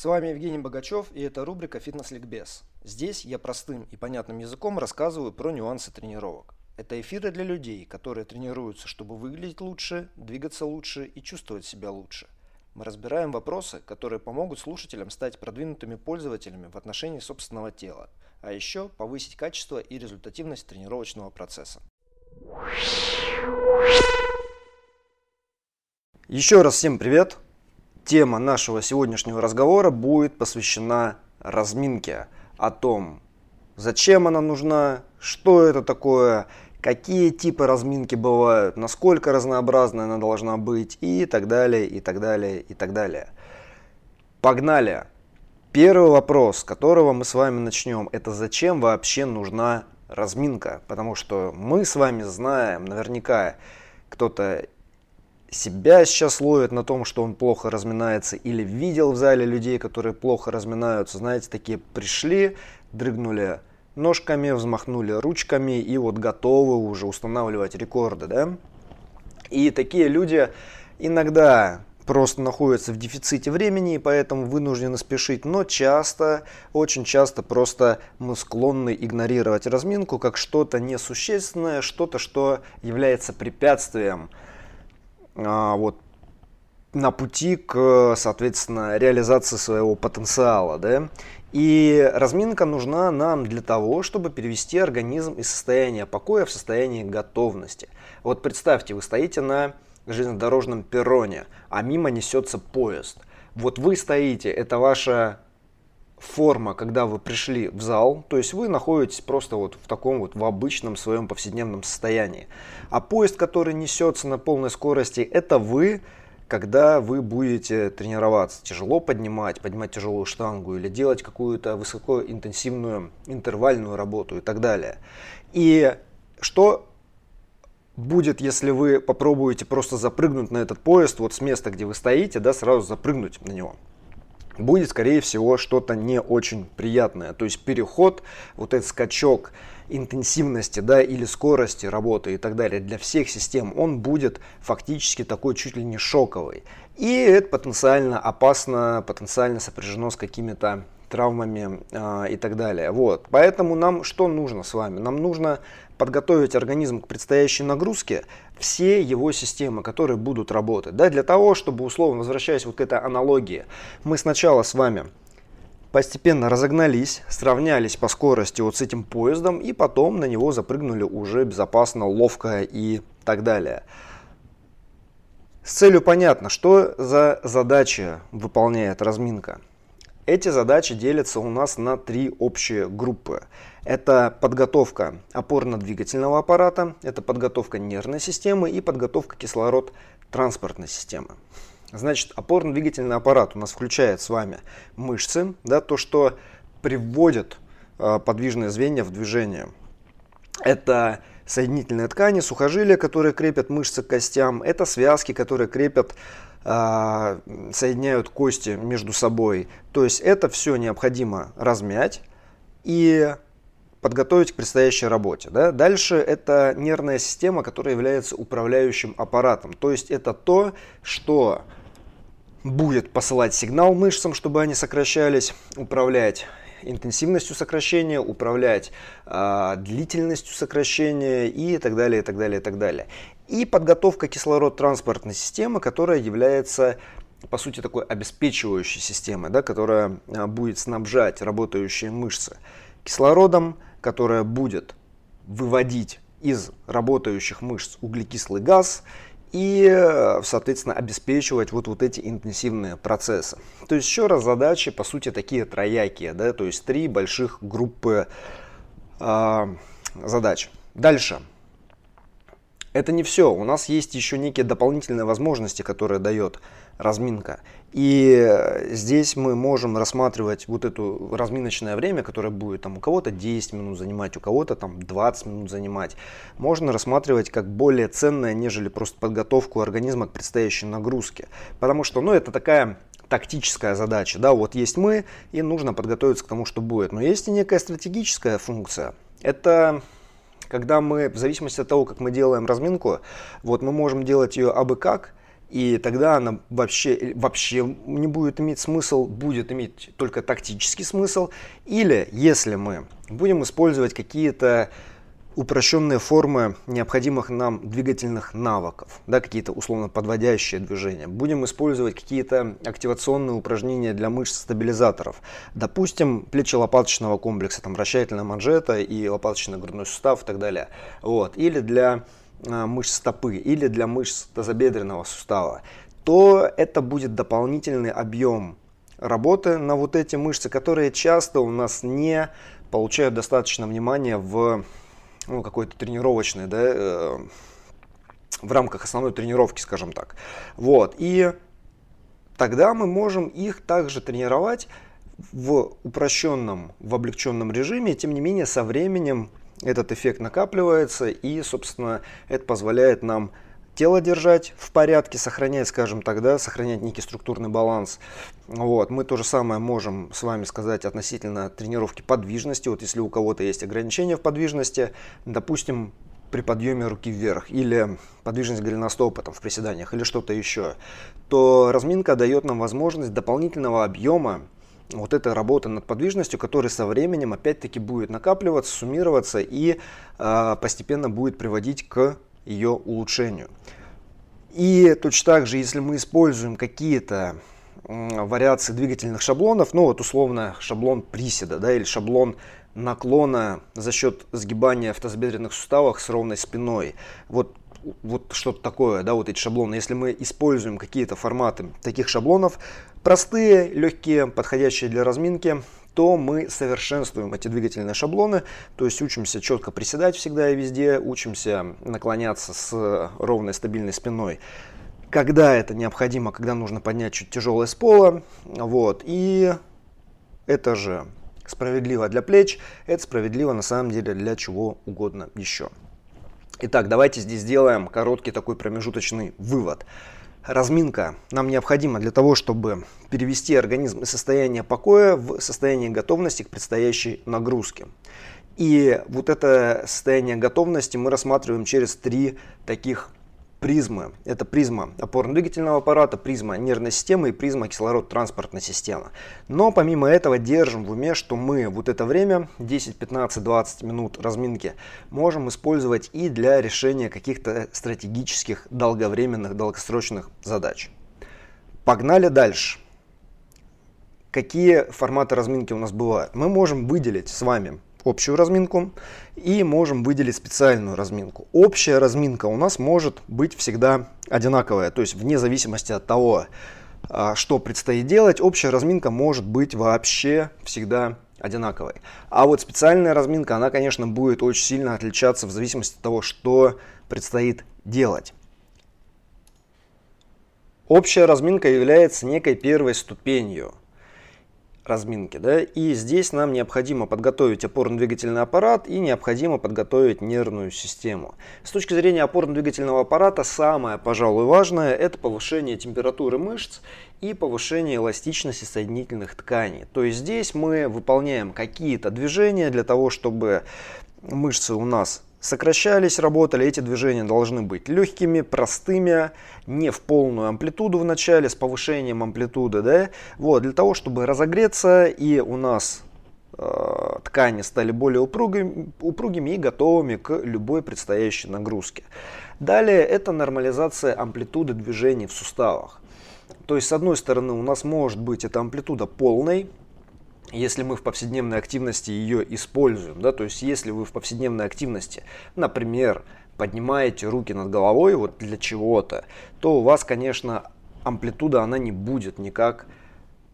С вами Евгений Богачев и это рубрика «Фитнес-ликбез». Здесь я простым и понятным языком рассказываю про нюансы тренировок. Это эфиры для людей, которые тренируются, чтобы выглядеть лучше, двигаться лучше и чувствовать себя лучше. Мы разбираем вопросы, которые помогут слушателям стать продвинутыми пользователями в отношении собственного тела, а еще повысить качество и результативность тренировочного процесса. Еще раз всем привет! Тема нашего сегодняшнего разговора будет посвящена разминке, о том, зачем она нужна, что это такое, какие типы разминки бывают, насколько разнообразной она должна быть и так далее, и так далее, и так далее. Погнали! Первый вопрос, с которого мы с вами начнем, это зачем вообще нужна разминка? Потому что мы с вами знаем, наверняка кто-то себя сейчас ловит на том, что он плохо разминается, или видел в зале людей, которые плохо разминаются, знаете, такие пришли, дрыгнули ножками, взмахнули ручками и вот готовы уже устанавливать рекорды, да? И такие люди иногда просто находятся в дефиците времени и поэтому вынуждены спешить, но часто, очень часто просто мы склонны игнорировать разминку как что-то несущественное, что-то, что является препятствием вот, на пути к, соответственно, реализации своего потенциала. Да? И разминка нужна нам для того, чтобы перевести организм из состояния покоя в состояние готовности. Вот представьте, вы стоите на железнодорожном перроне, а мимо несется поезд. Вот вы стоите, это ваша форма, когда вы пришли в зал, то есть вы находитесь просто вот в таком вот в обычном своем повседневном состоянии. А поезд, который несется на полной скорости, это вы, когда вы будете тренироваться, тяжело поднимать, поднимать тяжелую штангу или делать какую-то высокоинтенсивную интервальную работу и так далее. И что будет, если вы попробуете просто запрыгнуть на этот поезд вот с места, где вы стоите, да, сразу запрыгнуть на него? Будет, скорее всего, что-то не очень приятное. То есть переход, вот этот скачок интенсивности да, или скорости работы и так далее для всех систем, он будет фактически такой чуть ли не шоковый. И это потенциально опасно, потенциально сопряжено с какими-то травмами э, и так далее. Вот. Поэтому нам что нужно с вами? Нам нужно подготовить организм к предстоящей нагрузке, все его системы, которые будут работать. Да, для того, чтобы, условно, возвращаясь вот к этой аналогии, мы сначала с вами постепенно разогнались, сравнялись по скорости вот с этим поездом и потом на него запрыгнули уже безопасно, ловко и так далее. С целью понятно, что за задачи выполняет разминка. Эти задачи делятся у нас на три общие группы. Это подготовка опорно-двигательного аппарата, это подготовка нервной системы и подготовка кислород-транспортной системы. Значит, опорно-двигательный аппарат у нас включает с вами мышцы, да, то, что приводит э, подвижные звенья в движение. Это соединительные ткани, сухожилия, которые крепят мышцы к костям, это связки, которые крепят а, соединяют кости между собой. То есть это все необходимо размять и подготовить к предстоящей работе. Да? Дальше это нервная система, которая является управляющим аппаратом. То есть это то, что будет посылать сигнал мышцам, чтобы они сокращались, управлять интенсивностью сокращения, управлять э, длительностью сокращения и так далее, и так далее, и так далее. И подготовка кислород-транспортной системы, которая является по сути такой обеспечивающей системой, да, которая а, будет снабжать работающие мышцы кислородом, которая будет выводить из работающих мышц углекислый газ и, соответственно, обеспечивать вот, вот эти интенсивные процессы. То есть, еще раз, задачи, по сути, такие троякие, да, то есть три больших группы э, задач. Дальше. Это не все. У нас есть еще некие дополнительные возможности, которые дает разминка. И здесь мы можем рассматривать вот это разминочное время, которое будет там у кого-то 10 минут занимать, у кого-то там 20 минут занимать. Можно рассматривать как более ценное, нежели просто подготовку организма к предстоящей нагрузке. Потому что, ну, это такая тактическая задача, да, вот есть мы, и нужно подготовиться к тому, что будет. Но есть и некая стратегическая функция. Это когда мы, в зависимости от того, как мы делаем разминку, вот мы можем делать ее абы как, И тогда она вообще, вообще не будет иметь смысл, будет иметь только тактический смысл. Или если мы будем использовать какие-то упрощенные формы необходимых нам двигательных навыков, да, какие-то условно подводящие движения. Будем использовать какие-то активационные упражнения для мышц стабилизаторов. Допустим, плечелопаточного комплекса, там вращательная манжета и лопаточный грудной сустав и так далее. Вот. Или для мышц стопы, или для мышц тазобедренного сустава. То это будет дополнительный объем работы на вот эти мышцы, которые часто у нас не получают достаточно внимания в ну, какой-то тренировочной, да, э, в рамках основной тренировки, скажем так. Вот, и тогда мы можем их также тренировать в упрощенном, в облегченном режиме, тем не менее со временем этот эффект накапливается и, собственно, это позволяет нам тело держать в порядке, сохранять, скажем так, да, сохранять некий структурный баланс. Вот. Мы то же самое можем с вами сказать относительно тренировки подвижности. Вот если у кого-то есть ограничения в подвижности, допустим, при подъеме руки вверх или подвижность голеностопа там, в приседаниях или что-то еще, то разминка дает нам возможность дополнительного объема вот этой работы над подвижностью, который со временем опять-таки будет накапливаться, суммироваться и э, постепенно будет приводить к ее улучшению. И точно так же, если мы используем какие-то вариации двигательных шаблонов, ну вот условно шаблон приседа, да, или шаблон наклона за счет сгибания в тазобедренных суставах с ровной спиной. Вот, вот что-то такое, да, вот эти шаблоны. Если мы используем какие-то форматы таких шаблонов, простые, легкие, подходящие для разминки, то мы совершенствуем эти двигательные шаблоны, то есть учимся четко приседать всегда и везде, учимся наклоняться с ровной стабильной спиной когда это необходимо, когда нужно поднять чуть тяжелое с пола. Вот. И это же справедливо для плеч, это справедливо на самом деле для чего угодно еще. Итак, давайте здесь сделаем короткий такой промежуточный вывод. Разминка нам необходима для того, чтобы перевести организм из состояния покоя в состояние готовности к предстоящей нагрузке. И вот это состояние готовности мы рассматриваем через три таких призмы. Это призма опорно-двигательного аппарата, призма нервной системы и призма кислород-транспортной системы. Но помимо этого держим в уме, что мы вот это время, 10, 15, 20 минут разминки, можем использовать и для решения каких-то стратегических, долговременных, долгосрочных задач. Погнали дальше. Какие форматы разминки у нас бывают? Мы можем выделить с вами общую разминку и можем выделить специальную разминку. Общая разминка у нас может быть всегда одинаковая, то есть вне зависимости от того, а, что предстоит делать, общая разминка может быть вообще всегда одинаковой. А вот специальная разминка, она, конечно, будет очень сильно отличаться в зависимости от того, что предстоит делать. Общая разминка является некой первой ступенью – разминки. Да? И здесь нам необходимо подготовить опорно-двигательный аппарат и необходимо подготовить нервную систему. С точки зрения опорно-двигательного аппарата самое, пожалуй, важное – это повышение температуры мышц и повышение эластичности соединительных тканей. То есть здесь мы выполняем какие-то движения для того, чтобы мышцы у нас сокращались, работали. Эти движения должны быть легкими, простыми, не в полную амплитуду в начале, с повышением амплитуды, да, вот, для того, чтобы разогреться и у нас э, ткани стали более упругими, упругими и готовыми к любой предстоящей нагрузке. Далее это нормализация амплитуды движений в суставах. То есть, с одной стороны, у нас может быть эта амплитуда полной, если мы в повседневной активности ее используем, да, то есть если вы в повседневной активности, например, поднимаете руки над головой вот для чего-то, то у вас, конечно, амплитуда она не будет никак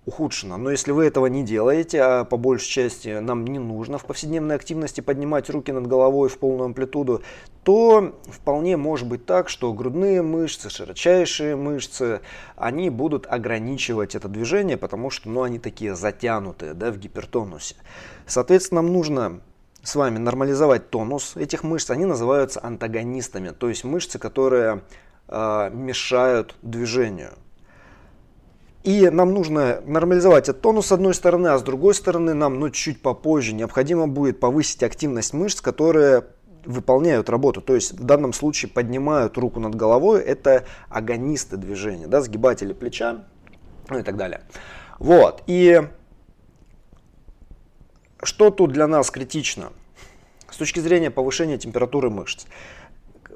ухудшена. Но если вы этого не делаете, а по большей части нам не нужно в повседневной активности поднимать руки над головой в полную амплитуду, то вполне может быть так, что грудные мышцы, широчайшие мышцы, они будут ограничивать это движение, потому что ну, они такие затянутые да, в гипертонусе. Соответственно, нам нужно с вами нормализовать тонус этих мышц. Они называются антагонистами, то есть мышцы, которые э, мешают движению. И нам нужно нормализовать этот тонус с одной стороны, а с другой стороны нам ну, чуть попозже необходимо будет повысить активность мышц, которые выполняют работу. То есть в данном случае поднимают руку над головой. Это агонисты движения, да, сгибатели плеча ну и так далее. Вот. И что тут для нас критично? С точки зрения повышения температуры мышц.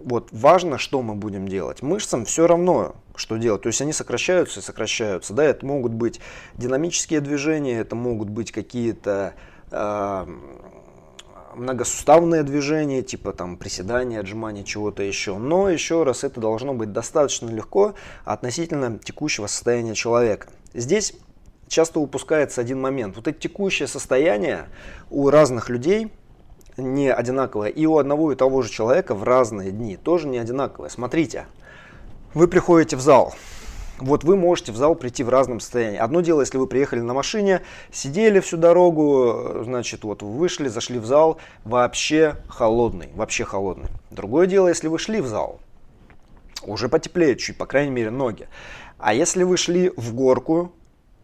Вот важно, что мы будем делать. Мышцам все равно, что делать. То есть они сокращаются и сокращаются. Да, это могут быть динамические движения, это могут быть какие-то э, многосуставные движения, типа там приседания, отжимания, чего-то еще. Но еще раз, это должно быть достаточно легко относительно текущего состояния человека. Здесь часто упускается один момент. Вот это текущее состояние у разных людей не одинаковое. И у одного и того же человека в разные дни тоже не одинаковое. Смотрите, вы приходите в зал. Вот вы можете в зал прийти в разном состоянии. Одно дело, если вы приехали на машине, сидели всю дорогу, значит, вот вы вышли, зашли в зал, вообще холодный, вообще холодный. Другое дело, если вы шли в зал, уже потеплеет чуть, по крайней мере, ноги. А если вы шли в горку,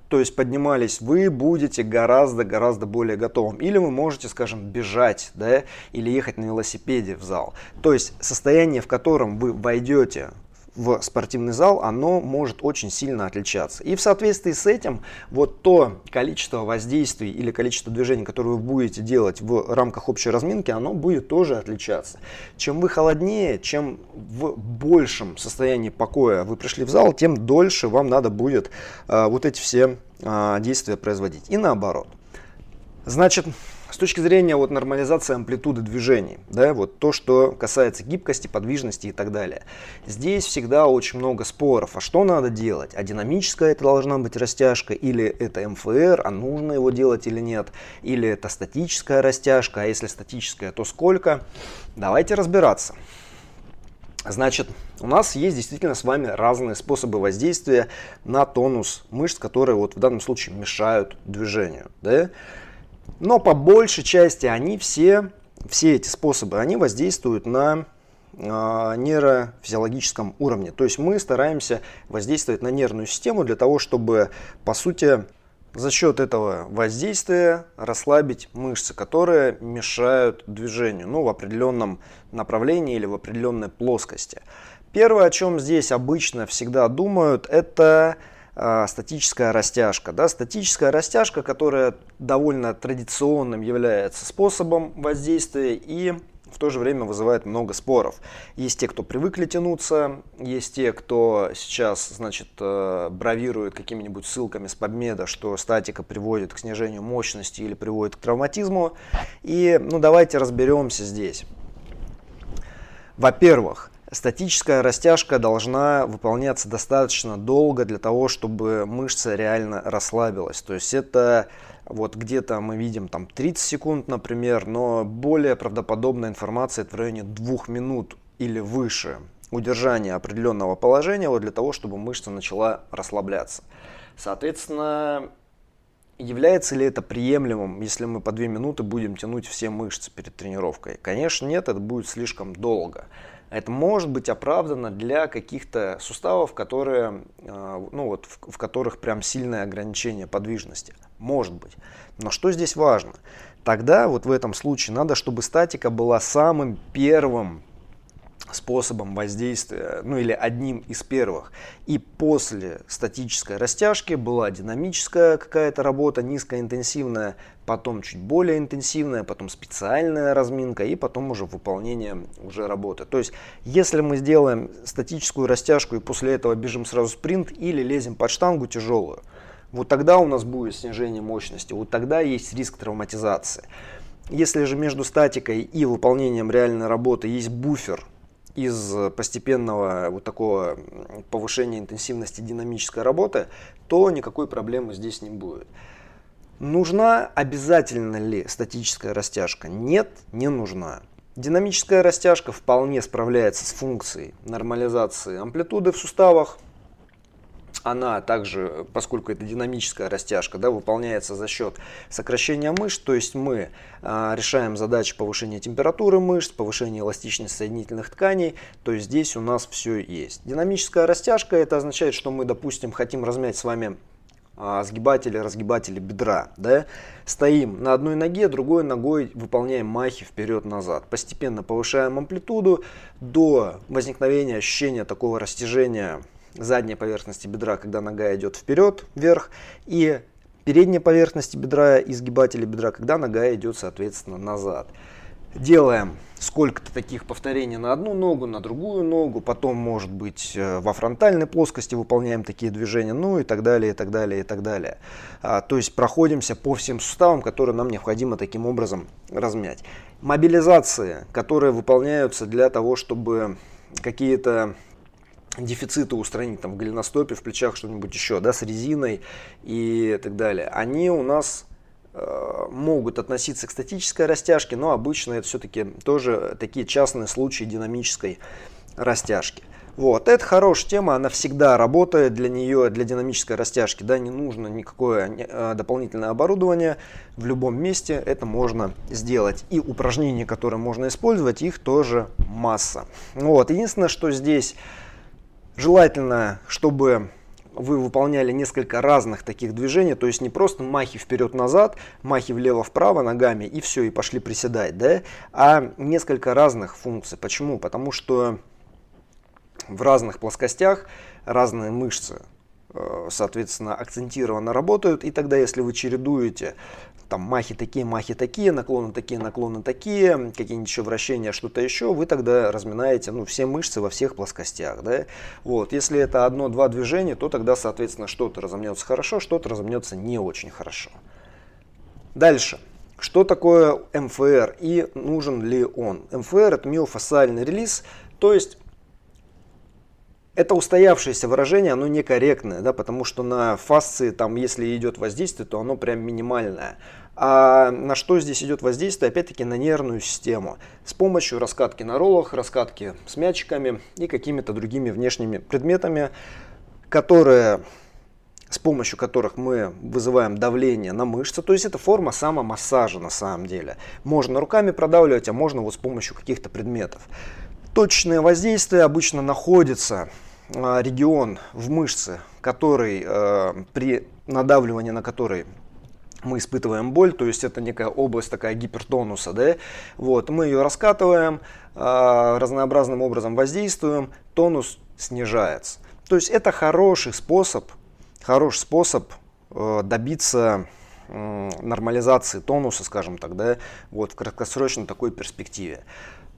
то есть поднимались, вы будете гораздо-гораздо более готовым. Или вы можете, скажем, бежать, да, или ехать на велосипеде в зал. То есть состояние, в котором вы войдете в спортивный зал, оно может очень сильно отличаться. И в соответствии с этим, вот то количество воздействий или количество движений, которые вы будете делать в рамках общей разминки, оно будет тоже отличаться. Чем вы холоднее, чем в большем состоянии покоя вы пришли в зал, тем дольше вам надо будет э, вот эти все э, действия производить. И наоборот. Значит, с точки зрения вот нормализации амплитуды движений, да, вот то, что касается гибкости, подвижности и так далее. Здесь всегда очень много споров. А что надо делать? А динамическая это должна быть растяжка или это МФР, а нужно его делать или нет? Или это статическая растяжка, а если статическая, то сколько? Давайте разбираться. Значит, у нас есть действительно с вами разные способы воздействия на тонус мышц, которые вот в данном случае мешают движению. Да? Но по большей части они все, все эти способы, они воздействуют на э, нейрофизиологическом уровне. То есть мы стараемся воздействовать на нервную систему для того, чтобы, по сути, за счет этого воздействия расслабить мышцы, которые мешают движению ну, в определенном направлении или в определенной плоскости. Первое, о чем здесь обычно всегда думают, это а, статическая растяжка. Да? Статическая растяжка, которая довольно традиционным является способом воздействия и в то же время вызывает много споров. Есть те, кто привыкли тянуться, есть те, кто сейчас, значит, э, бравирует какими-нибудь ссылками с подмеда, что статика приводит к снижению мощности или приводит к травматизму. И, ну, давайте разберемся здесь. Во-первых, Статическая растяжка должна выполняться достаточно долго для того, чтобы мышца реально расслабилась. То есть это вот где-то мы видим там 30 секунд, например, но более правдоподобная информация это в районе 2 минут или выше удержания определенного положения вот для того, чтобы мышца начала расслабляться. Соответственно, является ли это приемлемым, если мы по 2 минуты будем тянуть все мышцы перед тренировкой? Конечно, нет, это будет слишком долго. Это может быть оправдано для каких-то суставов, которые, э, ну вот, в, в которых прям сильное ограничение подвижности. Может быть. Но что здесь важно? Тогда вот в этом случае надо, чтобы статика была самым первым способом воздействия, ну или одним из первых. И после статической растяжки была динамическая какая-то работа, низкоинтенсивная, потом чуть более интенсивная, потом специальная разминка и потом уже выполнение уже работы. То есть, если мы сделаем статическую растяжку и после этого бежим сразу спринт или лезем под штангу тяжелую, вот тогда у нас будет снижение мощности, вот тогда есть риск травматизации. Если же между статикой и выполнением реальной работы есть буфер, из постепенного вот такого повышения интенсивности динамической работы, то никакой проблемы здесь не будет. Нужна обязательно ли статическая растяжка? Нет, не нужна. Динамическая растяжка вполне справляется с функцией нормализации амплитуды в суставах, она также, поскольку это динамическая растяжка, да, выполняется за счет сокращения мышц, то есть мы а, решаем задачи повышения температуры мышц, повышения эластичности соединительных тканей, то есть здесь у нас все есть. Динамическая растяжка, это означает, что мы, допустим, хотим размять с вами а, сгибатели, разгибатели бедра, да, стоим на одной ноге, другой ногой выполняем махи вперед-назад. Постепенно повышаем амплитуду до возникновения ощущения такого растяжения задней поверхности бедра, когда нога идет вперед, вверх, и передней поверхности бедра и сгибатели бедра, когда нога идет, соответственно, назад. Делаем сколько-то таких повторений на одну ногу, на другую ногу, потом, может быть, э, во фронтальной плоскости выполняем такие движения, ну и так далее, и так далее, и так далее. А, то есть проходимся по всем суставам, которые нам необходимо таким образом размять. Мобилизации, которые выполняются для того, чтобы какие-то дефициты устранить там в голеностопе, в плечах что-нибудь еще, да, с резиной и так далее, они у нас Э, могут относиться к статической растяжке, но обычно это все-таки тоже такие частные случаи динамической растяжки. Вот, это хорошая тема, она всегда работает для нее, для динамической растяжки, да, не нужно никакое э, дополнительное оборудование, в любом месте это можно сделать. И упражнения, которые можно использовать, их тоже масса. Вот, единственное, что здесь желательно, чтобы вы выполняли несколько разных таких движений, то есть не просто махи вперед-назад, махи влево-вправо ногами и все, и пошли приседать, да, а несколько разных функций. Почему? Потому что в разных плоскостях разные мышцы соответственно, акцентированно работают. И тогда, если вы чередуете там махи такие, махи такие, наклоны такие, наклоны такие, какие-нибудь еще вращения, что-то еще, вы тогда разминаете ну, все мышцы во всех плоскостях. Да? Вот. Если это одно-два движения, то тогда, соответственно, что-то разомнется хорошо, что-то разомнется не очень хорошо. Дальше. Что такое МФР и нужен ли он? МФР это миофасциальный релиз, то есть это устоявшееся выражение, оно некорректное, да, потому что на фасции, там, если идет воздействие, то оно прям минимальное. А на что здесь идет воздействие? Опять-таки на нервную систему. С помощью раскатки на роллах, раскатки с мячиками и какими-то другими внешними предметами, которые с помощью которых мы вызываем давление на мышцы. То есть это форма самомассажа на самом деле. Можно руками продавливать, а можно вот с помощью каких-то предметов. Точное воздействие обычно находится регион в мышце, который э, при надавливании на который мы испытываем боль, то есть это некая область такая гипертонуса, да, вот, мы ее раскатываем, э, разнообразным образом воздействуем, тонус снижается. То есть это хороший способ, хороший способ э, добиться нормализации тонуса, скажем так, да, вот в краткосрочной такой перспективе.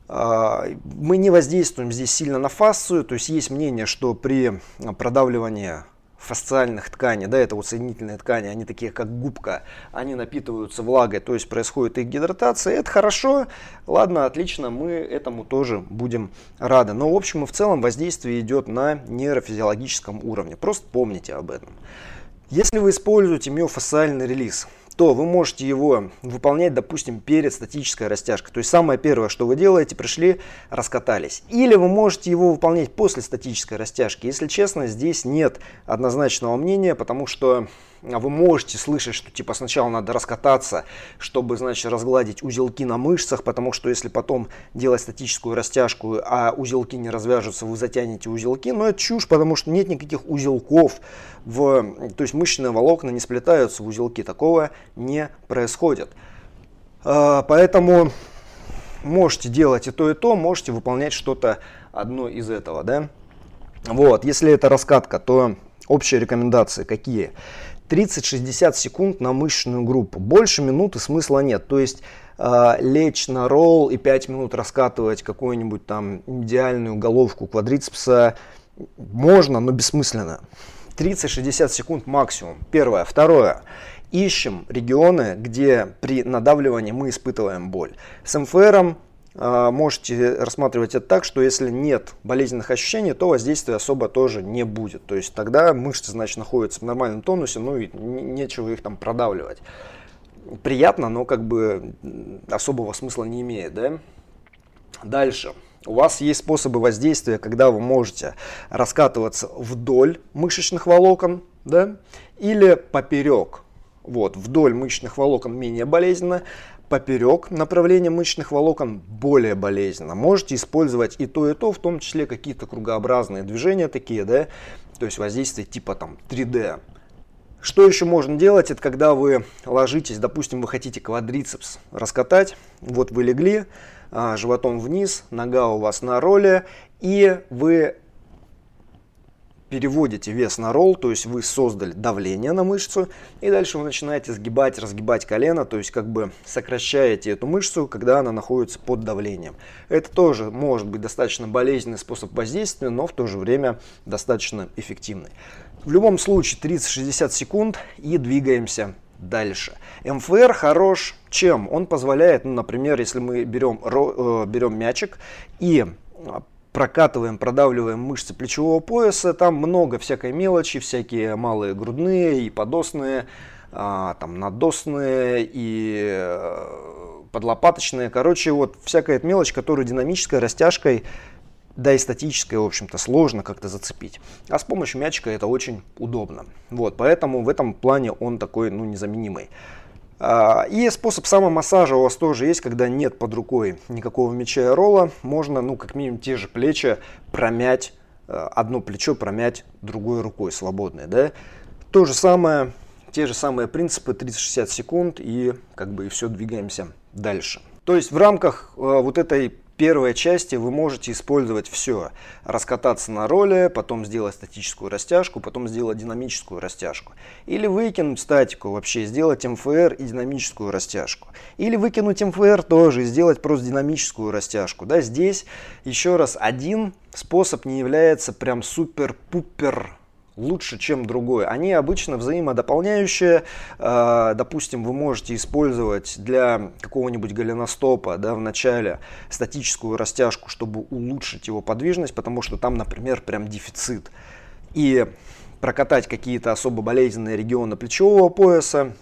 А, мы не воздействуем здесь сильно на фасцию, то есть есть мнение, что при продавливании фасциальных тканей, да, это вот соединительные ткани, они такие как губка, они напитываются влагой, то есть происходит их гидратация, это хорошо, ладно, отлично, мы этому тоже будем рады. Но в общем и в целом воздействие идет на нейрофизиологическом уровне, просто помните об этом. Если вы используете миофасциальный релиз, то вы можете его выполнять, допустим, перед статической растяжкой. То есть самое первое, что вы делаете, пришли, раскатались. Или вы можете его выполнять после статической растяжки. Если честно, здесь нет однозначного мнения, потому что вы можете слышать, что типа сначала надо раскататься, чтобы, значит, разгладить узелки на мышцах, потому что если потом делать статическую растяжку, а узелки не развяжутся, вы затянете узелки, но это чушь, потому что нет никаких узелков, в, то есть мышечные волокна не сплетаются в узелки, такого не происходит. А, поэтому можете делать и то, и то, можете выполнять что-то одно из этого, да. Вот, если это раскатка, то общие рекомендации какие? 30-60 секунд на мышечную группу. Больше минуты смысла нет. То есть э, лечь на ролл и 5 минут раскатывать какую-нибудь там идеальную головку квадрицепса можно, но бессмысленно. 30-60 секунд максимум. Первое. Второе. Ищем регионы, где при надавливании мы испытываем боль. С МФРом а, можете рассматривать это так, что если нет болезненных ощущений, то воздействия особо тоже не будет. То есть тогда мышцы, значит, находятся в нормальном тонусе, ну и нечего их там продавливать. Приятно, но как бы особого смысла не имеет, да? Дальше. У вас есть способы воздействия, когда вы можете раскатываться вдоль мышечных волокон, да, или поперек. Вот, вдоль мышечных волокон менее болезненно, поперек направления мышечных волокон более болезненно. Можете использовать и то, и то, в том числе какие-то кругообразные движения такие, да, то есть воздействие типа там 3D. Что еще можно делать? Это когда вы ложитесь, допустим, вы хотите квадрицепс раскатать. Вот вы легли, а, животом вниз, нога у вас на роле, и вы переводите вес на ролл, то есть вы создали давление на мышцу, и дальше вы начинаете сгибать, разгибать колено, то есть как бы сокращаете эту мышцу, когда она находится под давлением. Это тоже может быть достаточно болезненный способ воздействия, но в то же время достаточно эффективный. В любом случае 30-60 секунд и двигаемся дальше. МФР хорош чем? Он позволяет, ну, например, если мы берем, э, берем мячик и прокатываем, продавливаем мышцы плечевого пояса, там много всякой мелочи, всякие малые грудные и подосные, а, там надосные и э, подлопаточные. Короче, вот всякая эта мелочь, которую динамической растяжкой да и статическое, в общем-то, сложно как-то зацепить. А с помощью мячика это очень удобно. Вот, поэтому в этом плане он такой, ну, незаменимый. А, и способ самомассажа у вас тоже есть, когда нет под рукой никакого мяча и ролла. Можно, ну, как минимум, те же плечи промять, э, одно плечо промять другой рукой свободной, да. То же самое, те же самые принципы, 30-60 секунд и как бы и все, двигаемся дальше. То есть в рамках э, вот этой первой части вы можете использовать все. Раскататься на роли, потом сделать статическую растяжку, потом сделать динамическую растяжку. Или выкинуть статику вообще, сделать МФР и динамическую растяжку. Или выкинуть МФР тоже и сделать просто динамическую растяжку. Да, здесь еще раз один способ не является прям супер-пупер лучше, чем другой. Они обычно взаимодополняющие. А, допустим, вы можете использовать для какого-нибудь голеностопа да, в начале статическую растяжку, чтобы улучшить его подвижность, потому что там, например, прям дефицит. И прокатать какие-то особо болезненные регионы плечевого пояса,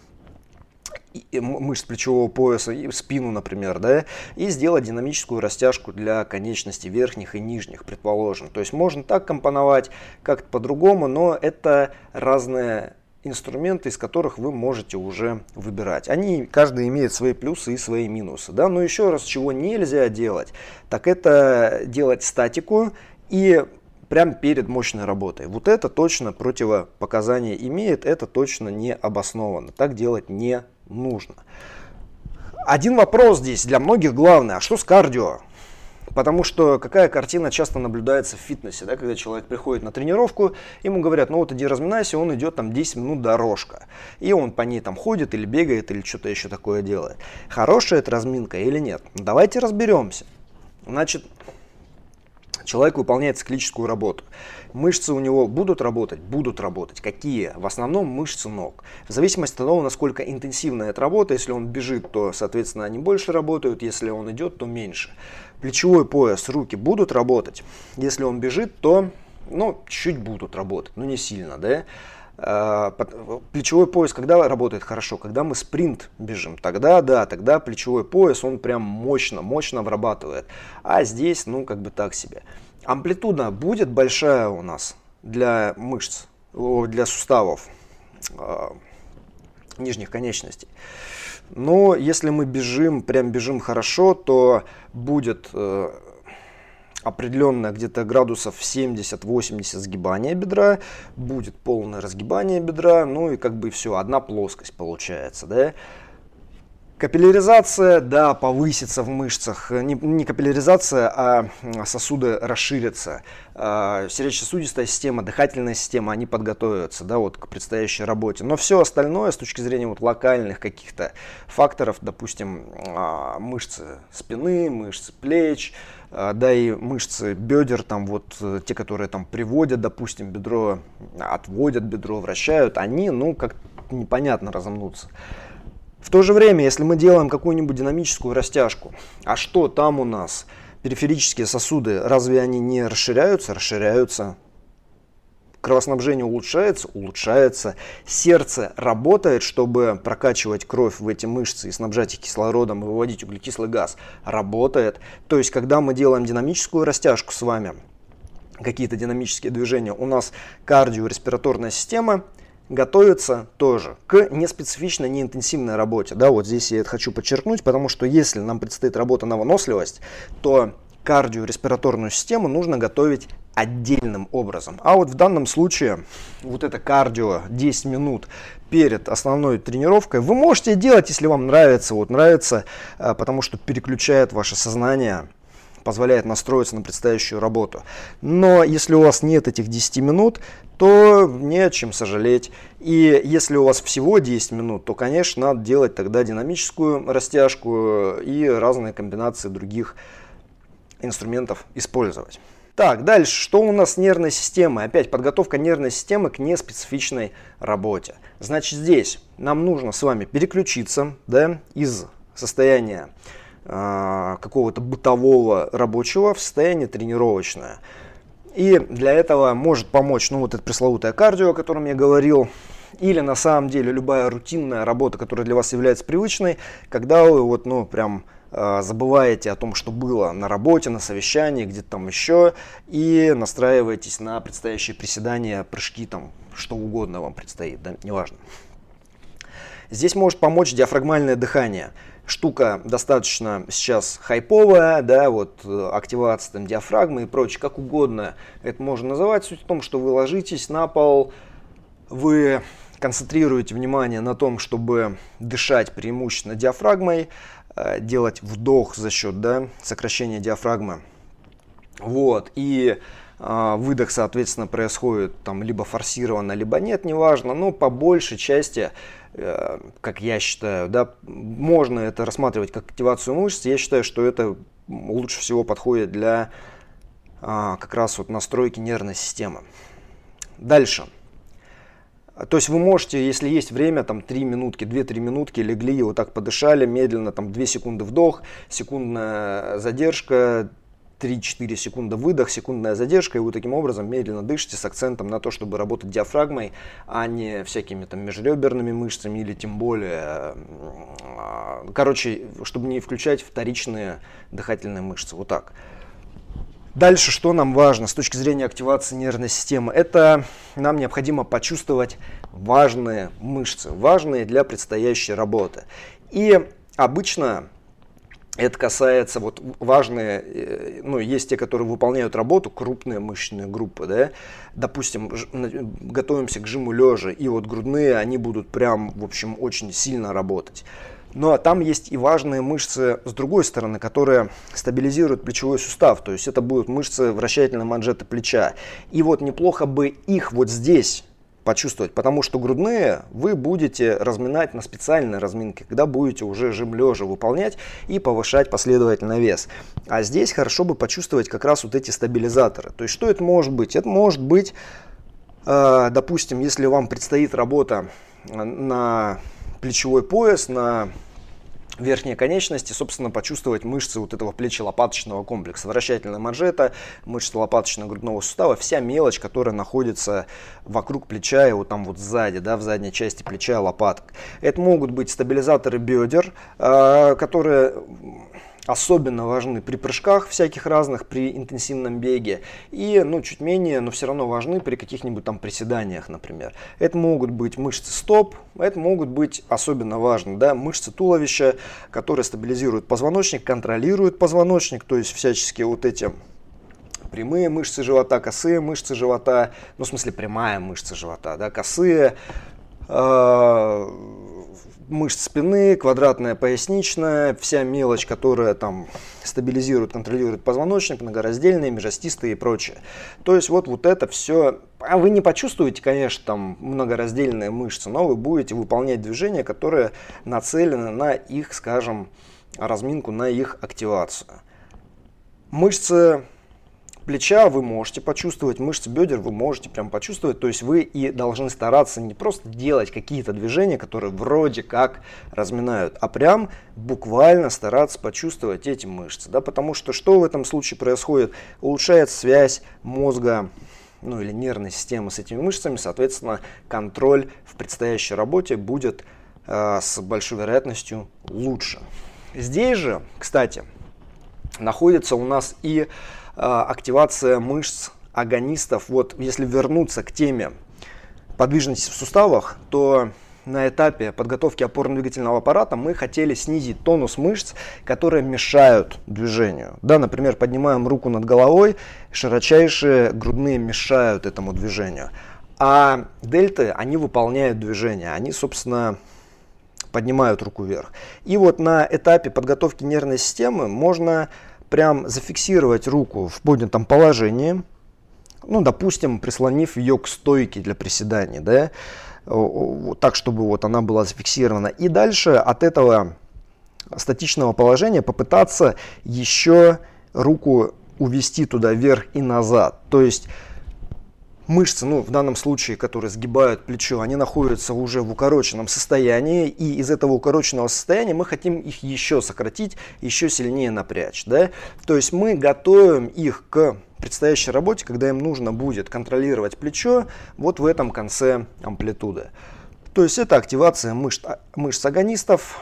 мышц плечевого пояса, и спину, например, да, и сделать динамическую растяжку для конечностей верхних и нижних, предположим. То есть можно так компоновать, как-то по-другому, но это разные инструменты, из которых вы можете уже выбирать. Они, каждый имеет свои плюсы и свои минусы. Да? Но еще раз, чего нельзя делать, так это делать статику и прямо перед мощной работой. Вот это точно противопоказание имеет, это точно не обосновано. Так делать не нужно. Один вопрос здесь для многих главный, а что с кардио? Потому что какая картина часто наблюдается в фитнесе, да, когда человек приходит на тренировку, ему говорят, ну вот иди разминайся, он идет там 10 минут дорожка. И он по ней там ходит или бегает или что-то еще такое делает. Хорошая это разминка или нет? Давайте разберемся. Значит, человек выполняет циклическую работу. Мышцы у него будут работать? Будут работать. Какие? В основном мышцы ног. В зависимости от того, насколько интенсивная эта работа, если он бежит, то, соответственно, они больше работают, если он идет, то меньше. Плечевой пояс, руки будут работать. Если он бежит, то, ну, чуть будут работать, но не сильно, да. А, плечевой пояс когда работает хорошо? Когда мы спринт бежим. Тогда, да, тогда плечевой пояс, он прям мощно, мощно обрабатывает. А здесь, ну, как бы так себе. Амплитуда будет большая у нас для мышц, для суставов э, нижних конечностей. Но если мы бежим, прям бежим хорошо, то будет э, определенное где-то градусов 70-80 сгибания бедра, будет полное разгибание бедра, ну и как бы все, одна плоскость получается, да. Капилляризация, да, повысится в мышцах. Не, не капилляризация, а сосуды расширятся. А, сердечно-сосудистая система, дыхательная система, они подготовятся, да, вот к предстоящей работе. Но все остальное с точки зрения вот локальных каких-то факторов, допустим, а, мышцы спины, мышцы плеч, да и мышцы бедер, там вот э, те, которые там приводят, допустим, бедро, отводят бедро, вращают, они, ну, как непонятно разомнутся. В то же время, если мы делаем какую-нибудь динамическую растяжку, а что там у нас? Периферические сосуды, разве они не расширяются? Расширяются. Кровоснабжение улучшается? Улучшается. Сердце работает, чтобы прокачивать кровь в эти мышцы и снабжать их кислородом и выводить углекислый газ? Работает. То есть, когда мы делаем динамическую растяжку с вами, какие-то динамические движения, у нас кардиореспираторная система готовится тоже к неспецифичной, неинтенсивной работе. Да, вот здесь я это хочу подчеркнуть, потому что если нам предстоит работа на выносливость, то кардиореспираторную систему нужно готовить отдельным образом. А вот в данном случае вот это кардио 10 минут перед основной тренировкой вы можете делать, если вам нравится. Вот нравится, а, потому что переключает ваше сознание позволяет настроиться на предстоящую работу. Но если у вас нет этих 10 минут, то не о чем сожалеть. И если у вас всего 10 минут, то, конечно, надо делать тогда динамическую растяжку и разные комбинации других инструментов использовать. Так, дальше, что у нас с нервной системой? Опять подготовка нервной системы к неспецифичной работе. Значит, здесь нам нужно с вами переключиться да, из состояния э, какого-то бытового рабочего в состояние тренировочное. И для этого может помочь, ну, вот это пресловутое кардио, о котором я говорил, или на самом деле любая рутинная работа, которая для вас является привычной, когда вы вот, ну, прям забываете о том, что было на работе, на совещании, где-то там еще, и настраиваетесь на предстоящие приседания, прыжки, там, что угодно вам предстоит, да, неважно. Здесь может помочь диафрагмальное дыхание. Штука достаточно сейчас хайповая, да, вот э, активация там, диафрагмы и прочее, как угодно это можно называть. Суть в том, что вы ложитесь на пол, вы концентрируете внимание на том, чтобы дышать преимущественно диафрагмой, Э, делать вдох за счет да, сокращения диафрагмы. Вот, и э, выдох, соответственно, происходит там либо форсированно, либо нет, неважно, но по большей части, э, как я считаю, да, можно это рассматривать как активацию мышц. Я считаю, что это лучше всего подходит для э, как раз вот настройки нервной системы. Дальше. То есть вы можете, если есть время, там 3 минутки, 2-3 минутки легли, вот так подышали, медленно, там 2 секунды вдох, секундная задержка, 3-4 секунды выдох, секундная задержка, и вы таким образом медленно дышите с акцентом на то, чтобы работать диафрагмой, а не всякими там межреберными мышцами или тем более, короче, чтобы не включать вторичные дыхательные мышцы. Вот так. Дальше, что нам важно с точки зрения активации нервной системы? Это нам необходимо почувствовать важные мышцы, важные для предстоящей работы. И обычно это касается, вот важные, э, ну, есть те, которые выполняют работу, крупные мышечные группы, да, допустим, готовимся к жиму лежа, и вот грудные, они будут прям, в общем, очень сильно работать. Но там есть и важные мышцы с другой стороны, которые стабилизируют плечевой сустав. То есть это будут мышцы вращательной манжеты плеча. И вот неплохо бы их вот здесь почувствовать, потому что грудные вы будете разминать на специальной разминке, когда будете уже жим лежа выполнять и повышать последовательно вес. А здесь хорошо бы почувствовать как раз вот эти стабилизаторы. То есть что это может быть? Это может быть, э, допустим, если вам предстоит работа на плечевой пояс, на верхние конечности, собственно, почувствовать мышцы вот этого плечи-лопаточного комплекса, вращательная манжета, мышцы лопаточно-грудного сустава, вся мелочь, которая находится вокруг плеча и вот там вот сзади, да, в задней части плеча лопаток. Это могут быть стабилизаторы бедер, а, которые особенно важны при прыжках всяких разных, при интенсивном беге. И, ну, чуть менее, но все равно важны при каких-нибудь там приседаниях, например. Это могут быть мышцы стоп, это могут быть особенно важно, да, мышцы туловища, которые стабилизируют позвоночник, контролируют позвоночник, то есть всячески вот эти прямые мышцы живота, косые мышцы живота, ну, в смысле, прямая мышца живота, да, косые, э мышц спины, квадратная поясничная, вся мелочь, которая там стабилизирует, контролирует позвоночник, многораздельные, межостистые и прочее. То есть вот, вот это все, а вы не почувствуете, конечно, там многораздельные мышцы, но вы будете выполнять движения, которые нацелены на их, скажем, разминку, на их активацию. Мышцы плеча вы можете почувствовать, мышцы бедер вы можете прям почувствовать. То есть вы и должны стараться не просто делать какие-то движения, которые вроде как разминают, а прям буквально стараться почувствовать эти мышцы. Да? Потому что что в этом случае происходит? Улучшается связь мозга ну или нервной системы с этими мышцами, соответственно, контроль в предстоящей работе будет э, с большой вероятностью лучше. Здесь же, кстати, находится у нас и активация мышц агонистов. Вот если вернуться к теме подвижности в суставах, то на этапе подготовки опорно-двигательного аппарата мы хотели снизить тонус мышц, которые мешают движению. Да, например, поднимаем руку над головой, широчайшие грудные мешают этому движению. А дельты, они выполняют движение, они, собственно, поднимают руку вверх. И вот на этапе подготовки нервной системы можно прям зафиксировать руку в поднятом положении, ну, допустим, прислонив ее к стойке для приседаний, да, так, чтобы вот она была зафиксирована. И дальше от этого статичного положения попытаться еще руку увести туда вверх и назад. То есть мышцы, ну, в данном случае, которые сгибают плечо, они находятся уже в укороченном состоянии, и из этого укороченного состояния мы хотим их еще сократить, еще сильнее напрячь, да? То есть мы готовим их к предстоящей работе, когда им нужно будет контролировать плечо вот в этом конце амплитуды. То есть это активация мышц, мышц агонистов,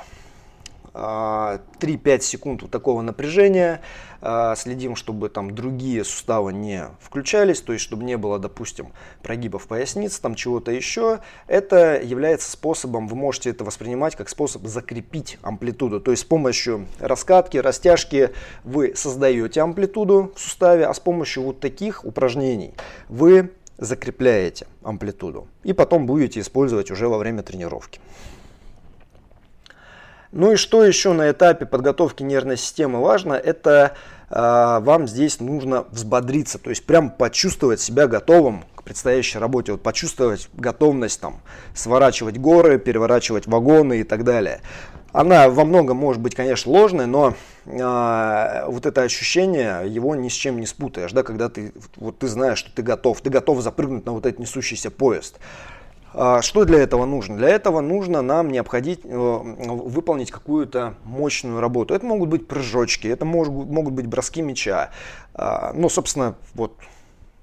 3-5 а, секунд вот такого напряжения. А, следим, чтобы там другие суставы не включались, то есть чтобы не было, допустим, прогибов поясницы, там чего-то еще. Это является способом, вы можете это воспринимать как способ закрепить амплитуду. То есть с помощью раскатки, растяжки вы создаете амплитуду в суставе, а с помощью вот таких упражнений вы закрепляете амплитуду. И потом будете использовать уже во время тренировки. Ну и что еще на этапе подготовки нервной системы важно, это э, вам здесь нужно взбодриться, то есть прям почувствовать себя готовым к предстоящей работе, вот почувствовать готовность там сворачивать горы, переворачивать вагоны и так далее. Она во многом может быть, конечно, ложной, но э, вот это ощущение, его ни с чем не спутаешь, да, когда ты, вот ты знаешь, что ты готов, ты готов запрыгнуть на вот этот несущийся поезд. А, что для этого нужно? Для этого нужно нам необходить э, выполнить какую-то мощную работу. Это могут быть прыжочки, это могут, быть броски мяча. А, ну, собственно, вот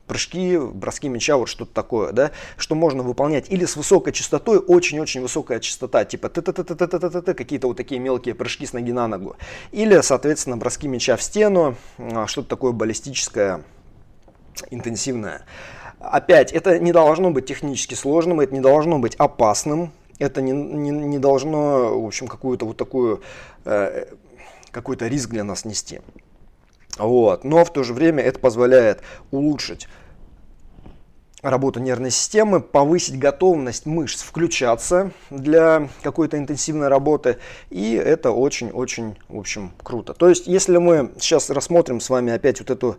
прыжки, броски мяча, вот что-то такое, да, что можно выполнять или с высокой частотой, очень-очень высокая частота, типа т т т т т т т т какие-то вот такие мелкие прыжки с ноги на ногу, или, соответственно, броски мяча в стену, а, что-то такое баллистическое, интенсивное. Опять, это не должно быть технически сложным, это не должно быть опасным, это не, не, не должно, в общем, какую-то вот такую, э, какой-то риск для нас нести. Вот. Но в то же время это позволяет улучшить работу нервной системы, повысить готовность мышц включаться для какой-то интенсивной работы. И это очень-очень, в общем, круто. То есть, если мы сейчас рассмотрим с вами опять вот эту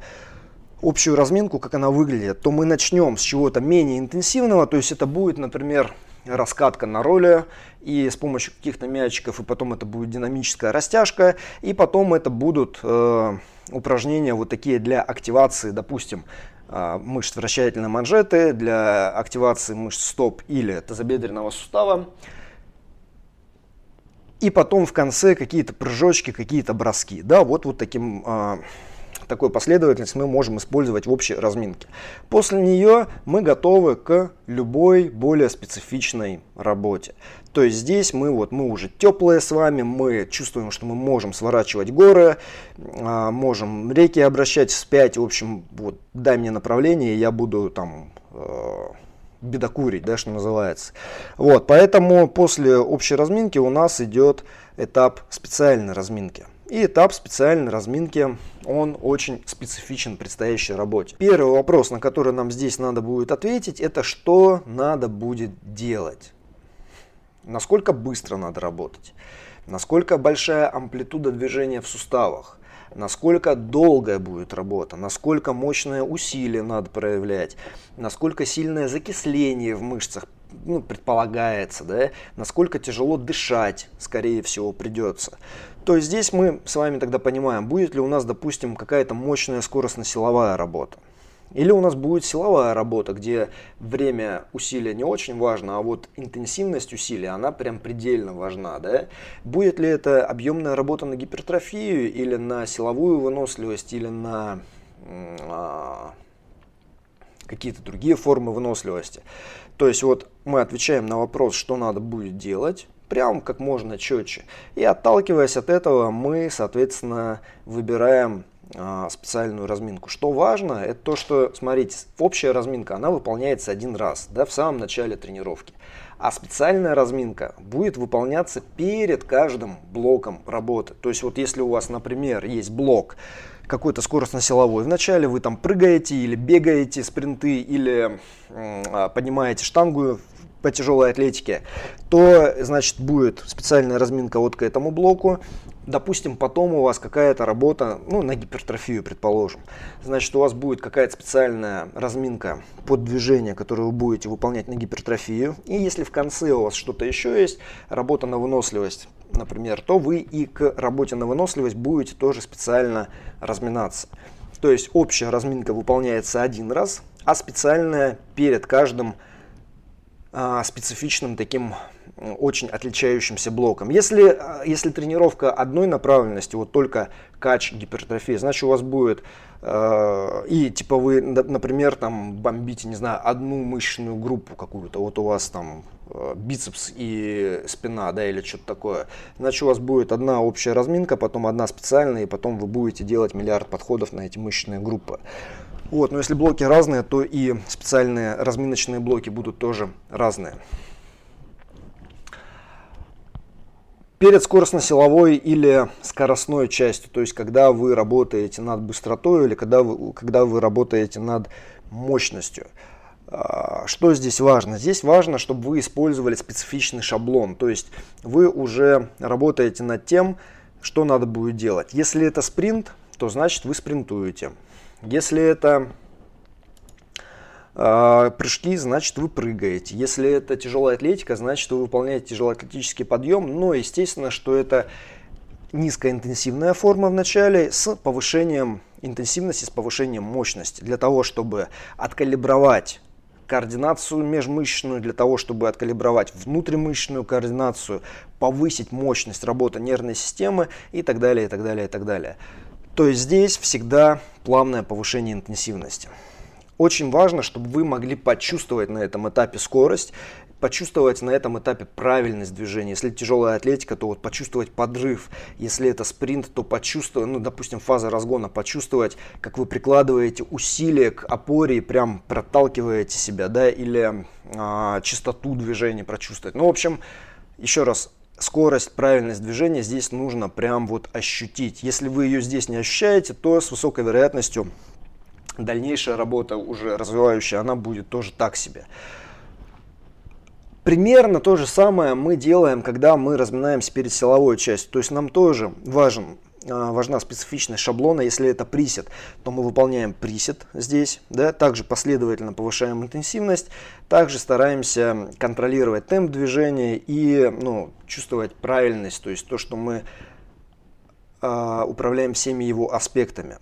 общую разминку, как она выглядит, то мы начнем с чего-то менее интенсивного, то есть это будет, например, раскатка на роли и с помощью каких-то мячиков, и потом это будет динамическая растяжка, и потом это будут э, упражнения вот такие для активации, допустим, э, мышц вращательной манжеты, для активации мышц стоп или тазобедренного сустава. И потом в конце какие-то прыжочки, какие-то броски. Да, вот, вот таким э, такой последовательность мы можем использовать в общей разминке. После нее мы готовы к любой более специфичной работе. То есть здесь мы вот мы уже теплые с вами, мы чувствуем, что мы можем сворачивать горы, а, можем реки обращать вспять. В общем, вот дай мне направление, я буду там э, бедокурить, да, что называется. Вот, поэтому после общей разминки у нас идет этап специальной разминки. И этап специальной разминки, он очень специфичен предстоящей работе. Первый вопрос, на который нам здесь надо будет ответить, это что надо будет делать. Насколько быстро надо работать, насколько большая амплитуда движения в суставах, насколько долгая будет работа, насколько мощное усилие надо проявлять, насколько сильное закисление в мышцах ну, предполагается, да, насколько тяжело дышать, скорее всего, придется. То есть здесь мы с вами тогда понимаем, будет ли у нас, допустим, какая-то мощная скоростно-силовая работа. Или у нас будет силовая работа, где время усилия не очень важно, а вот интенсивность усилия, она прям предельно важна. Да? Будет ли это объемная работа на гипертрофию, или на силовую выносливость, или на а, какие-то другие формы выносливости. То есть вот мы отвечаем на вопрос, что надо будет делать, прям как можно четче. И отталкиваясь от этого, мы, соответственно, выбираем а, специальную разминку. Что важно, это то, что, смотрите, общая разминка, она выполняется один раз, да, в самом начале тренировки. А специальная разминка будет выполняться перед каждым блоком работы. То есть вот если у вас, например, есть блок какой-то скоростно-силовой, вначале вы там прыгаете или бегаете спринты или э, поднимаете штангу по тяжелой атлетике, то, значит, будет специальная разминка вот к этому блоку. Допустим, потом у вас какая-то работа, ну, на гипертрофию, предположим. Значит, у вас будет какая-то специальная разминка под движение, которое вы будете выполнять на гипертрофию. И если в конце у вас что-то еще есть, работа на выносливость, например, то вы и к работе на выносливость будете тоже специально разминаться. То есть общая разминка выполняется один раз, а специальная перед каждым а, специфичным таким очень отличающимся блоком. Если, а, если тренировка одной направленности, вот только кач, гипертрофия, значит у вас будет э, и типа вы, например, там бомбите, не знаю, одну мышечную группу какую-то, вот у вас там э, бицепс и спина, да, или что-то такое. Значит у вас будет одна общая разминка, потом одна специальная, и потом вы будете делать миллиард подходов на эти мышечные группы. Вот, но если блоки разные, то и специальные разминочные блоки будут тоже разные. Перед скоростно-силовой или скоростной частью, то есть когда вы работаете над быстротой или когда вы, когда вы работаете над мощностью. А, что здесь важно? Здесь важно, чтобы вы использовали специфичный шаблон, то есть вы уже работаете над тем, что надо будет делать. Если это спринт, то значит вы спринтуете. Если это э, прыжки, значит вы прыгаете. Если это тяжелая атлетика, значит вы выполняете тяжелоатлетический подъем. Но естественно, что это низкоинтенсивная форма в начале с повышением интенсивности, с повышением мощности. Для того, чтобы откалибровать координацию межмышечную, для того, чтобы откалибровать внутримышечную координацию, повысить мощность работы нервной системы и так далее, и так далее, и так далее. То есть здесь всегда плавное повышение интенсивности. Очень важно, чтобы вы могли почувствовать на этом этапе скорость, почувствовать на этом этапе правильность движения. Если тяжелая атлетика, то вот почувствовать подрыв. Если это спринт, то почувствовать, ну, допустим, фаза разгона, почувствовать, как вы прикладываете усилия к опоре и прям проталкиваете себя, да, или а, частоту движения прочувствовать. Ну, в общем, еще раз, скорость, правильность движения здесь нужно прям вот ощутить. Если вы ее здесь не ощущаете, то с высокой вероятностью дальнейшая работа уже развивающая, она будет тоже так себе. Примерно то же самое мы делаем, когда мы разминаемся перед силовой частью. То есть нам тоже важен важна специфичность шаблона. Если это присед, то мы выполняем присед здесь. Да? Также последовательно повышаем интенсивность. Также стараемся контролировать темп движения и ну, чувствовать правильность. То есть то, что мы э, управляем всеми его аспектами.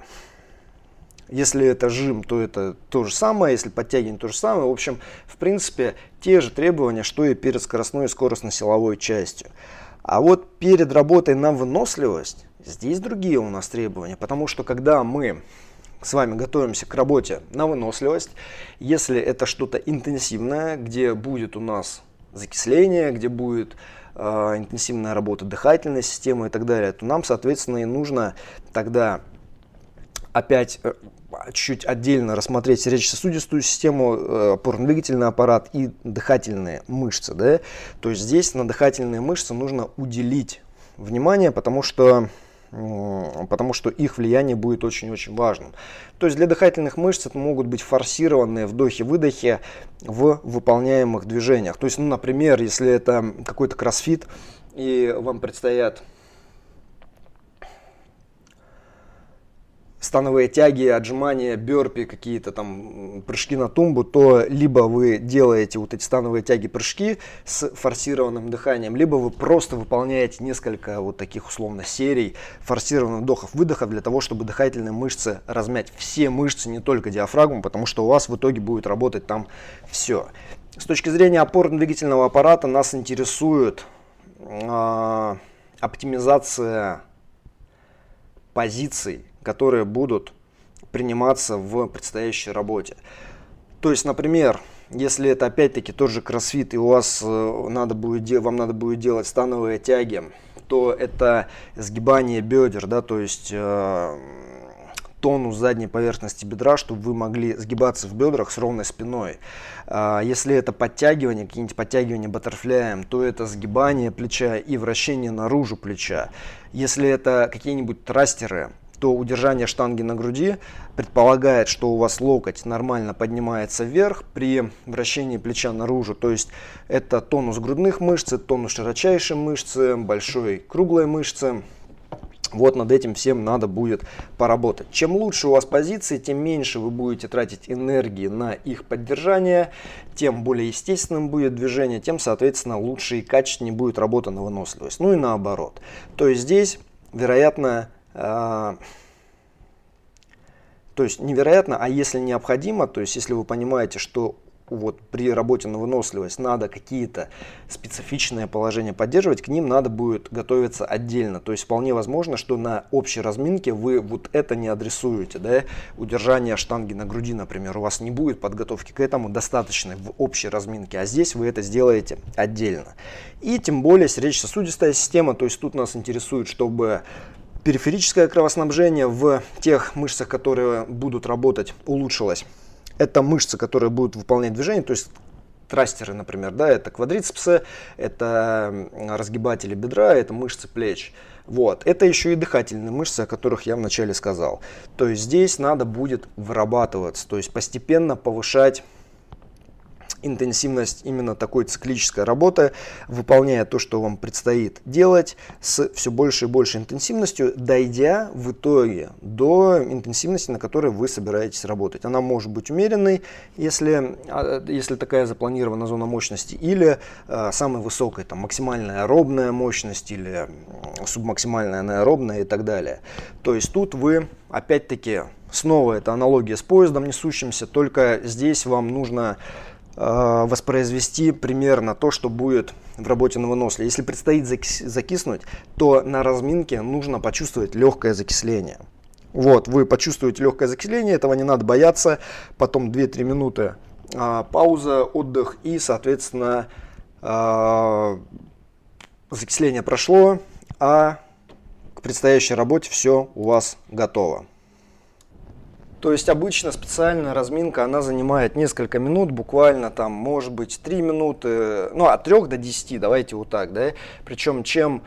Если это жим, то это то же самое, если подтягивание, то же самое. В общем, в принципе, те же требования, что и перед скоростной и скоростно-силовой частью. А вот перед работой на выносливость Здесь другие у нас требования, потому что когда мы с вами готовимся к работе на выносливость, если это что-то интенсивное, где будет у нас закисление, где будет э, интенсивная работа дыхательной системы и так далее, то нам, соответственно, и нужно тогда опять э, чуть отдельно рассмотреть сердечно-сосудистую систему, э, опорно-двигательный аппарат и дыхательные мышцы. Да? То есть здесь на дыхательные мышцы нужно уделить внимание, потому что потому что их влияние будет очень-очень важным. То есть для дыхательных мышц это могут быть форсированные вдохи-выдохи в выполняемых движениях. То есть, ну, например, если это какой-то кроссфит, и вам предстоят становые тяги, отжимания, бёрпи, какие-то там прыжки на тумбу, то либо вы делаете вот эти становые тяги, прыжки с форсированным дыханием, либо вы просто выполняете несколько вот таких условно серий форсированных вдохов, выдохов для того, чтобы дыхательные мышцы размять все мышцы, не только диафрагму, потому что у вас в итоге будет работать там все. С точки зрения опорно-двигательного аппарата нас интересует э, оптимизация позиций которые будут приниматься в предстоящей работе. То есть, например, если это опять-таки тот же кроссфит, и у вас э, надо будет, вам надо будет делать становые тяги, то это сгибание бедер, да, то есть э, тонус задней поверхности бедра, чтобы вы могли сгибаться в бедрах с ровной спиной. А, если это подтягивание, какие-нибудь подтягивания баттерфляем, то это сгибание плеча и вращение наружу плеча. Если это какие-нибудь трастеры, то удержание штанги на груди предполагает, что у вас локоть нормально поднимается вверх при вращении плеча наружу. То есть это тонус грудных мышц, тонус широчайшей мышцы, большой круглой мышцы. Вот над этим всем надо будет поработать. Чем лучше у вас позиции, тем меньше вы будете тратить энергии на их поддержание, тем более естественным будет движение, тем, соответственно, лучше и качественнее будет работа на выносливость. Ну и наоборот. То есть здесь, вероятно, то есть невероятно, а если необходимо, то есть если вы понимаете, что вот при работе на выносливость надо какие-то специфичные положения поддерживать, к ним надо будет готовиться отдельно. То есть вполне возможно, что на общей разминке вы вот это не адресуете. Да? Удержание штанги на груди, например, у вас не будет подготовки к этому достаточной в общей разминке, а здесь вы это сделаете отдельно. И тем более сердечно-сосудистая система, то есть тут нас интересует, чтобы периферическое кровоснабжение в тех мышцах, которые будут работать, улучшилось. Это мышцы, которые будут выполнять движение, то есть трастеры, например, да, это квадрицепсы, это разгибатели бедра, это мышцы плеч. Вот. Это еще и дыхательные мышцы, о которых я вначале сказал. То есть здесь надо будет вырабатываться, то есть постепенно повышать интенсивность именно такой циклической работы, выполняя то, что вам предстоит делать с все большей и большей интенсивностью, дойдя в итоге до интенсивности, на которой вы собираетесь работать. Она может быть умеренной, если, а, если такая запланирована зона мощности, или э, самой высокой, там, максимальная аэробная мощность, или субмаксимальная анаэробная и так далее. То есть тут вы, опять-таки, снова это аналогия с поездом несущимся, только здесь вам нужно воспроизвести примерно то, что будет в работе на выносле. Если предстоит закиснуть, то на разминке нужно почувствовать легкое закисление. Вот, вы почувствуете легкое закисление, этого не надо бояться. Потом 2-3 минуты а, пауза, отдых и, соответственно, а, закисление прошло, а к предстоящей работе все у вас готово. То есть обычно специальная разминка, она занимает несколько минут, буквально там, может быть, 3 минуты, ну, от 3 до 10, давайте вот так, да. Причем чем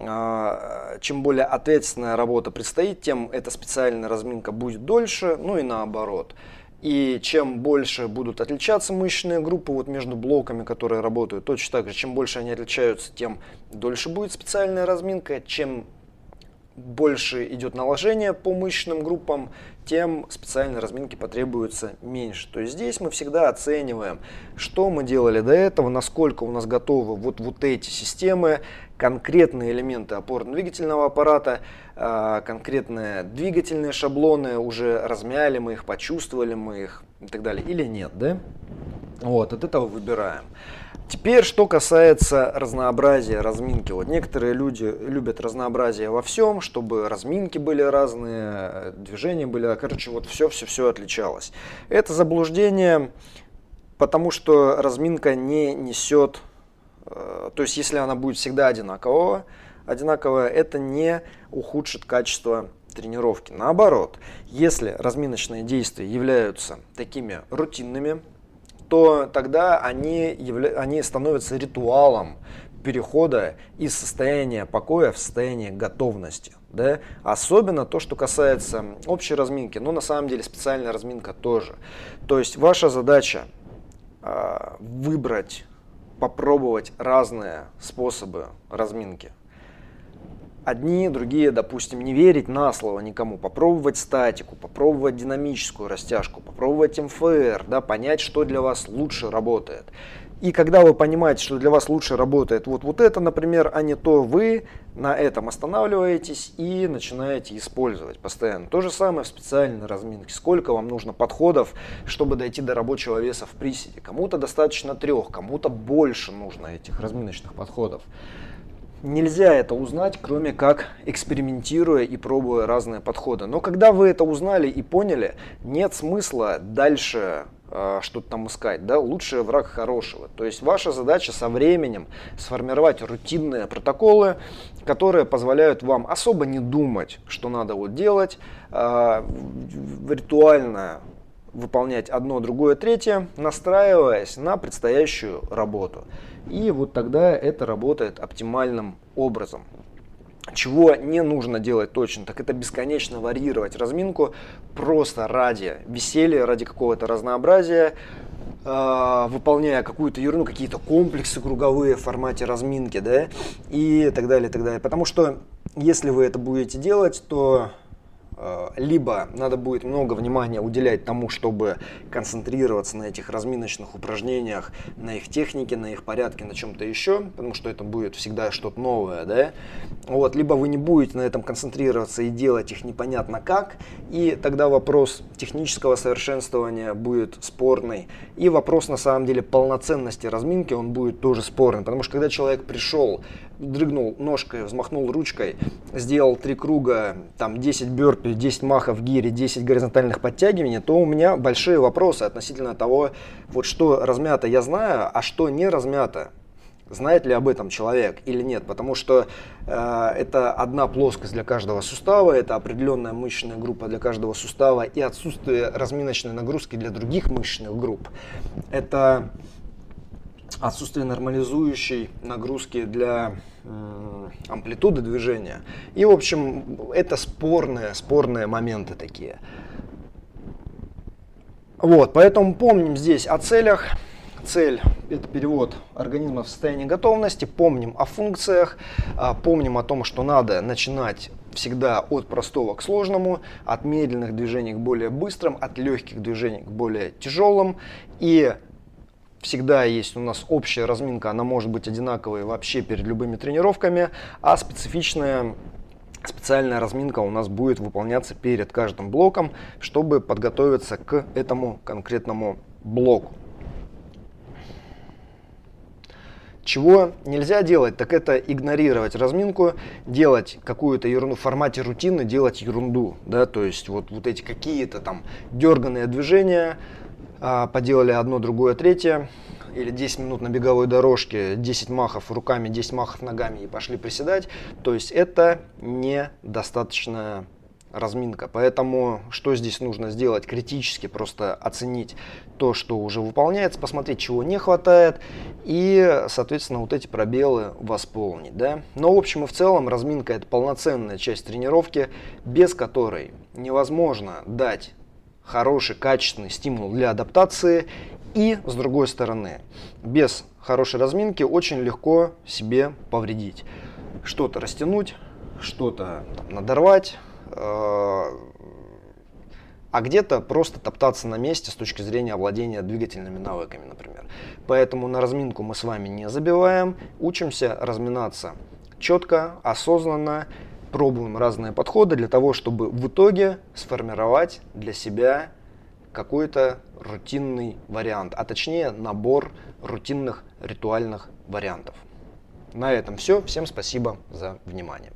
а, чем более ответственная работа предстоит, тем эта специальная разминка будет дольше, ну и наоборот. И чем больше будут отличаться мышечные группы вот между блоками, которые работают, точно так же, чем больше они отличаются, тем дольше будет специальная разминка, чем больше идет наложение по мышечным группам, тем специальной разминки потребуется меньше. То есть здесь мы всегда оцениваем, что мы делали до этого, насколько у нас готовы вот, вот эти системы, конкретные элементы опорно-двигательного аппарата, а, конкретные двигательные шаблоны, уже размяли мы их, почувствовали мы их и так далее, или нет, да? Вот, от этого выбираем. Теперь, что касается разнообразия разминки. Вот некоторые люди любят разнообразие во всем, чтобы разминки были разные, движения были, короче, вот все-все-все отличалось. Это заблуждение, потому что разминка не несет, э, то есть если она будет всегда одинакового, одинаковая, это не ухудшит качество тренировки. Наоборот, если разминочные действия являются такими рутинными, то тогда они, явля... они становятся ритуалом перехода из состояния покоя в состояние готовности. Да? Особенно то, что касается общей разминки, но на самом деле специальная разминка тоже. То есть ваша задача э, выбрать, попробовать разные способы разминки. Одни, другие, допустим, не верить на слово никому, попробовать статику, попробовать динамическую растяжку, попробовать МФР, да, понять, что для вас лучше работает. И когда вы понимаете, что для вас лучше работает вот, вот это, например, а не то, вы на этом останавливаетесь и начинаете использовать постоянно. То же самое в специальной разминке. Сколько вам нужно подходов, чтобы дойти до рабочего веса в приседе? Кому-то достаточно трех, кому-то больше нужно этих разминочных подходов. Нельзя это узнать, кроме как экспериментируя и пробуя разные подходы. Но когда вы это узнали и поняли, нет смысла дальше э, что-то там искать, да, лучший враг хорошего. То есть ваша задача со временем сформировать рутинные протоколы, которые позволяют вам особо не думать, что надо вот делать, э, ритуально выполнять одно, другое, третье, настраиваясь на предстоящую работу. И вот тогда это работает оптимальным образом. Чего не нужно делать точно, так это бесконечно варьировать разминку просто ради веселья, ради какого-то разнообразия, э, выполняя какую-то ерунду, какие-то комплексы круговые в формате разминки, да, и так далее, и так далее. Потому что если вы это будете делать, то либо надо будет много внимания уделять тому, чтобы концентрироваться на этих разминочных упражнениях, на их технике, на их порядке, на чем-то еще, потому что это будет всегда что-то новое, да, вот, либо вы не будете на этом концентрироваться и делать их непонятно как, и тогда вопрос технического совершенствования будет спорный, и вопрос на самом деле полноценности разминки, он будет тоже спорный, потому что когда человек пришел дрыгнул ножкой, взмахнул ручкой, сделал три круга, там 10 бёрпи, 10 махов гире, 10 горизонтальных подтягиваний, то у меня большие вопросы относительно того, вот что размято я знаю, а что не размято. Знает ли об этом человек или нет, потому что э, это одна плоскость для каждого сустава, это определенная мышечная группа для каждого сустава и отсутствие разминочной нагрузки для других мышечных групп. Это отсутствие нормализующей нагрузки для амплитуды движения. И, в общем, это спорные, спорные моменты такие. Вот, поэтому помним здесь о целях. Цель – это перевод организма в состояние готовности. Помним о функциях, а, помним о том, что надо начинать всегда от простого к сложному, от медленных движений к более быстрым, от легких движений к более тяжелым. И всегда есть у нас общая разминка, она может быть одинаковой вообще перед любыми тренировками, а специфичная специальная разминка у нас будет выполняться перед каждым блоком, чтобы подготовиться к этому конкретному блоку. Чего нельзя делать, так это игнорировать разминку, делать какую-то ерунду в формате рутины, делать ерунду, да, то есть вот, вот эти какие-то там дерганные движения, поделали одно, другое, третье, или 10 минут на беговой дорожке, 10 махов руками, 10 махов ногами и пошли приседать, то есть это недостаточная разминка. Поэтому что здесь нужно сделать? Критически просто оценить то, что уже выполняется, посмотреть, чего не хватает и, соответственно, вот эти пробелы восполнить. Да? Но в общем и в целом разминка это полноценная часть тренировки, без которой невозможно дать хороший, качественный стимул для адаптации. И с другой стороны, без хорошей разминки очень легко себе повредить. Что-то растянуть, что-то надорвать, э, а где-то просто топтаться на месте с точки зрения овладения двигательными навыками, например. Поэтому на разминку мы с вами не забиваем, учимся разминаться четко, осознанно пробуем разные подходы для того, чтобы в итоге сформировать для себя какой-то рутинный вариант, а точнее набор рутинных ритуальных вариантов. На этом все. Всем спасибо за внимание.